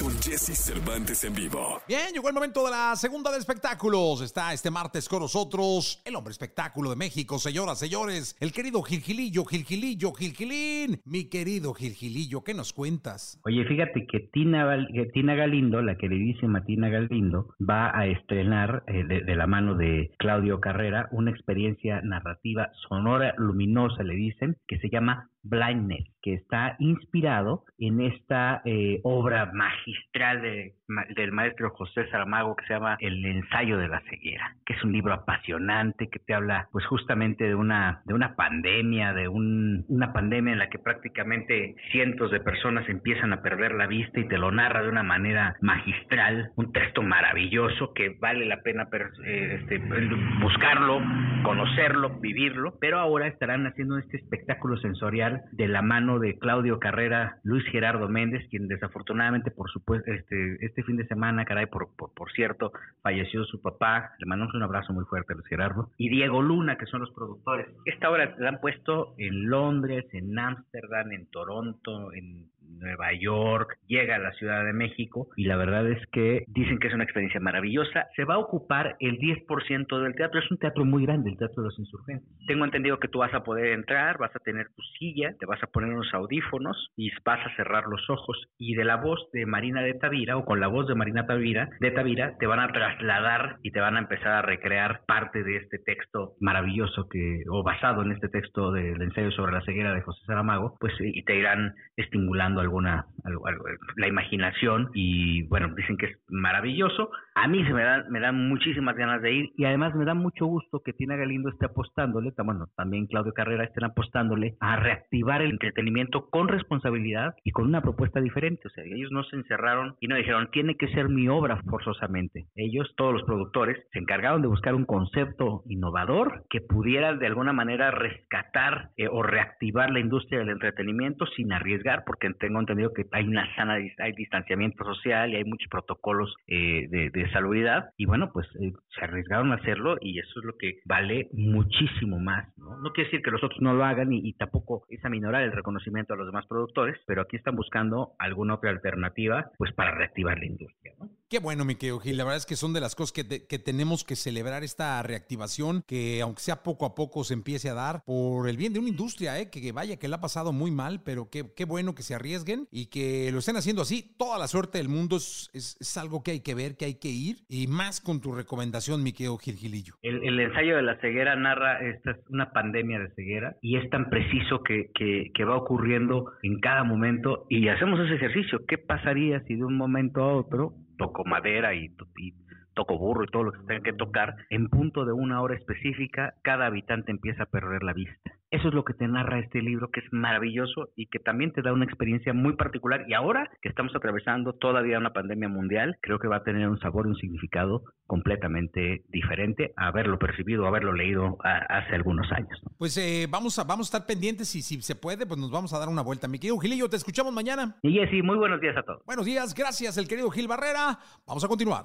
Con Jesse Cervantes en vivo. Bien, llegó el momento de la segunda de espectáculos. Está este martes con nosotros el hombre espectáculo de México, señoras, señores, el querido Gilgilillo, Gilgilillo, Gilgilín. Mi querido Gilgilillo, ¿qué nos cuentas? Oye, fíjate que Tina, que Tina Galindo, la queridísima Tina Galindo, va a estrenar eh, de, de la mano de Claudio Carrera una experiencia narrativa sonora, luminosa, le dicen, que se llama Blindness, que está inspirado en esta eh, obra magistral de- del maestro José Saramago que se llama El ensayo de la ceguera, que es un libro apasionante que te habla pues justamente de una de una pandemia, de un- una pandemia en la que prácticamente cientos de personas empiezan a perder la vista y te lo narra de una manera magistral, un texto maravilloso que vale la pena eh, este, buscarlo, conocerlo, vivirlo, pero ahora estarán haciendo este espectáculo sensorial de la mano de Claudio Carrera, Luis Gerardo Méndez, quien desafortunadamente por supuesto este este fin de semana, caray, por, por, por cierto, falleció su papá, le mandamos un abrazo muy fuerte a Luis Gerardo, y Diego Luna, que son los productores. Esta obra la han puesto en Londres, en Ámsterdam, en Toronto, en Nueva York, llega a la Ciudad de México y la verdad es que dicen que es una experiencia maravillosa. Se va a ocupar el 10% del teatro, es un teatro muy grande, el Teatro de los Insurgentes. Tengo entendido que tú vas a poder entrar, vas a tener tu silla, te vas a poner unos audífonos y vas a cerrar los ojos y de la voz de Marina de Tavira o con la voz de Marina Tavira, de Tavira te van a trasladar y te van a empezar a recrear parte de este texto maravilloso que o basado en este texto del ensayo sobre la ceguera de José Saramago, pues y te irán estimulando alguna algo- algo- la imaginación y bueno, dicen que es maravilloso. A mí se me dan me dan muchísimas ganas de ir y además me da mucho gusto que Tina Galindo esté apostándole, bueno, también Claudio Carrera estén apostándole a reactivar el entretenimiento con responsabilidad y con una propuesta diferente, o sea, ellos no se encerraron y no dijeron, tiene que ser mi obra forzosamente. Ellos, todos los productores, se encargaron de buscar un concepto innovador que pudiera de alguna manera rescatar eh, o reactivar la industria del entretenimiento sin arriesgar, porque tengo entendido que hay una sana hay distanciamiento social y hay muchos protocolos eh, de, de y bueno, pues eh, se arriesgaron a hacerlo y eso es lo que vale muchísimo más, ¿no? No quiere decir que los otros no lo hagan y, y tampoco es aminorar el reconocimiento a los demás productores, pero aquí están buscando alguna otra alternativa pues para reactivar la industria, ¿no? Qué bueno, mi querido Gil. La verdad es que son de las cosas que, que tenemos que celebrar esta reactivación, que aunque sea poco a poco se empiece a dar por el bien de una industria, ¿eh? que, que vaya, que la ha pasado muy mal, pero qué, qué bueno que se arriesguen y que lo estén haciendo así. Toda la suerte del mundo es, es- es algo que hay que ver, que hay que ir, y más con tu recomendación, mi querido Gil Gilillo. El, el ensayo de la ceguera narra esta es una pandemia de ceguera y es tan preciso que, que, que va ocurriendo en cada momento y hacemos ese ejercicio. ¿Qué pasaría si de un momento a otro toco madera y, y toco burro y todo lo que se tenga que tocar, en punto de una hora específica, cada habitante empieza a perder la vista. Eso es lo que te narra este libro, que es maravilloso y que también te da una experiencia muy particular. Y ahora que estamos atravesando todavía una pandemia mundial, creo que va a tener un sabor y un significado completamente diferente a haberlo percibido, a haberlo leído a- hace algunos años. ¿no? Pues eh, vamos, a, vamos a estar pendientes y si se puede, pues nos vamos a dar una vuelta. Mi querido Gilillo, te escuchamos mañana. Y Jessy, muy buenos días a todos. Buenos días, gracias, el querido Gil Barrera. Vamos a continuar.